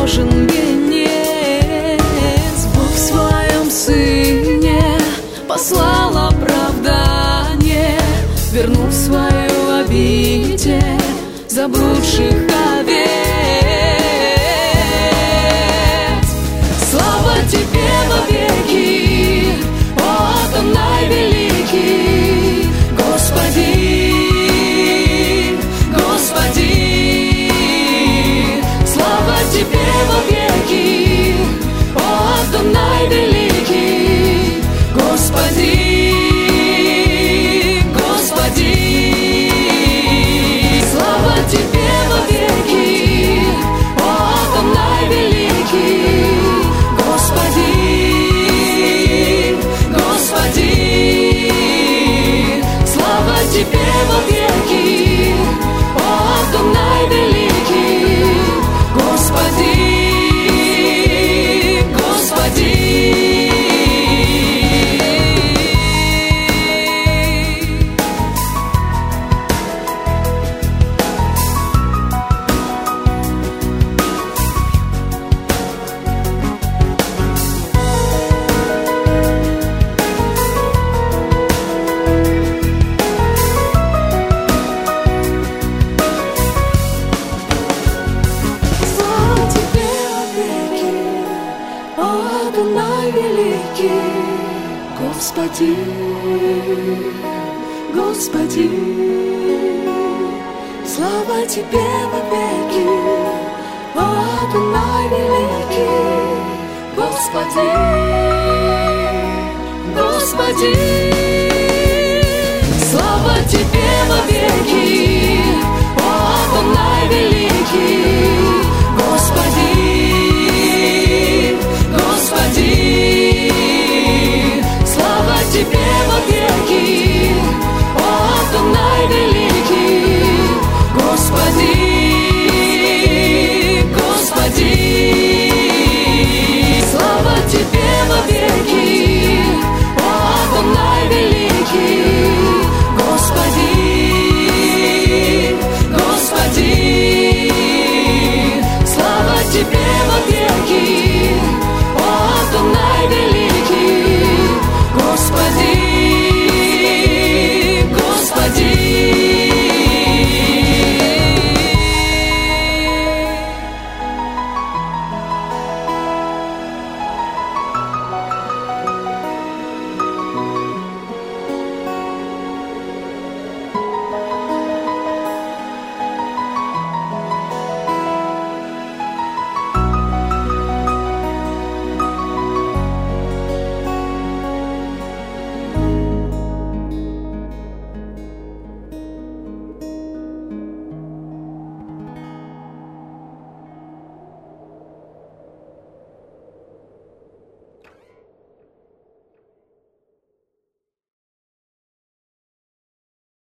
возложен венец. Бог в своем Сыне послал оправдание Вернув свою обитель заблудших овец Адонай великий, Господи, Господи. Слава тебе вовеки, о Адонай великий, Господи, Господи.